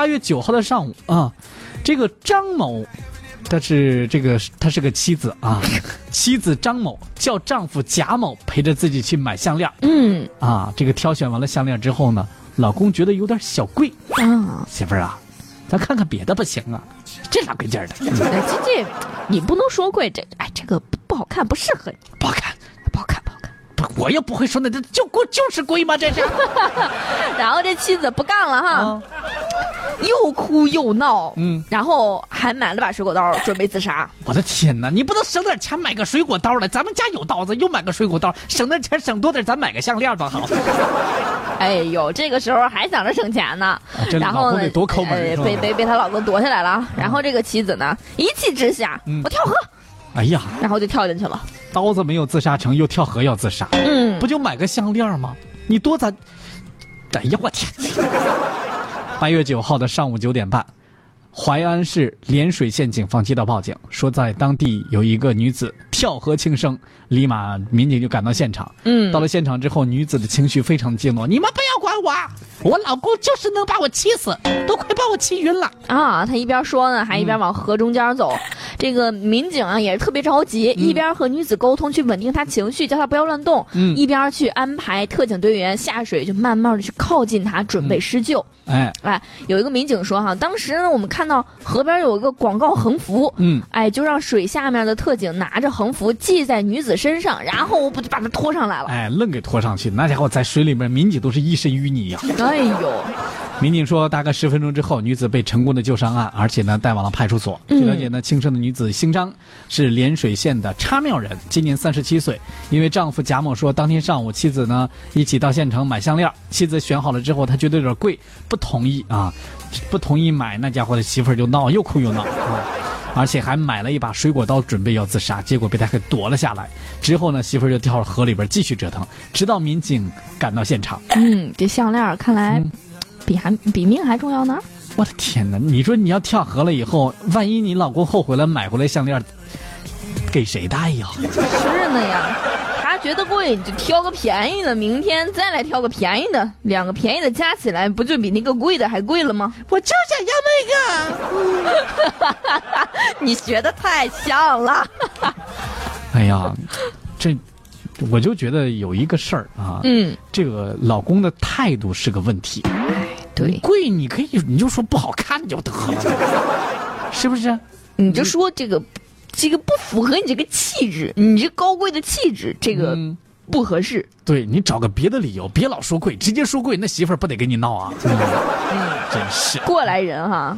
八月九号的上午啊，这个张某，他是这个他是个妻子啊，妻子张某叫丈夫贾某陪着自己去买项链嗯啊。这个挑选完了项链之后呢，老公觉得有点小贵，啊，媳妇儿啊，咱看看别的不行啊，这啥贵劲儿的？这这你不能说贵，这哎这个不不好看，不适合你，不好看，不好看不好看。不，我又不会说那这就贵就是贵吗？这是 然后这妻子不干了哈，啊，又哭又闹，嗯然后还买了把水果刀，准备自杀。我的天哪！你不能省点钱买个水果刀来？咱们家有刀子，又买个水果刀，省点钱省多点，咱买个项链多好。哎呦，这个时候还想着省钱呢，然后呢得，多抠门呃被被被她老公夺下来了。然后这个妻子呢，一气之下，嗯我跳河，哎呀，然后就跳进去了。刀子没有自杀成，又跳河要自杀，嗯不就买个项链吗？你多咱，哎呀，我天！八月九号的上午九点半，淮安市涟水县警方接到报警，说在当地有一个女子跳河轻生，立马民警就赶到现场。嗯，到了现场之后，女子的情绪非常激动，你们不要管我，我老公就是能把我气死，都快把我气晕了。啊，他一边说呢，还一边往河中间走。这个民警啊也是特别着急，一边和女子沟通去稳定她情绪，叫她不要乱动，嗯一边去安排特警队员下水，就慢慢的去靠近她，准备施救。哎，哎，有一个民警说哈，当时呢我们看到河边有一个广告横幅，嗯，哎，就让水下面的特警拿着横幅系在女子身上，然后我不就把她拖上来了。哎，愣给拖上去，那家伙在水里面，民警都是一身淤泥呀、哎呦，民警说，大概十分钟之后，女子被成功的救上岸，而且呢带往了派出所。嗯据了解呢，轻生的女子姓张，是涟水县的插庙人，今年三十七岁。因为丈夫贾某说，当天上午妻子呢一起到县城买项链，妻子选好了之后，他觉得有点贵，不同意啊，不同意买，那家伙的媳妇儿就闹，又哭又闹啊。而且还买了一把水果刀，准备要自杀，结果被他给夺了下来。之后呢，媳妇儿就跳到河里边继续折腾，直到民警赶到现场。嗯，这项链看来嗯比还比命还重要呢。我的天哪！你说你要跳河了以后，万一你老公后悔了，买回来项链，给谁戴呀？是呢呀，他觉得贵，你就挑个便宜的，明天再来挑个便宜的，两个便宜的加起来，不就比那个贵的还贵了吗？我就想要那个。你学的太像了。哎呀，这我就觉得有一个事儿啊，嗯，这个老公的态度是个问题。对，贵你可以你就说不好看就得了，是不是？你就说这个，这个不符合你这个气质，你这高贵的气质，这个嗯不合适。对你找个别的理由，别老说贵，直接说贵，那媳妇儿不得跟你闹啊？嗯，真是。过来人哈。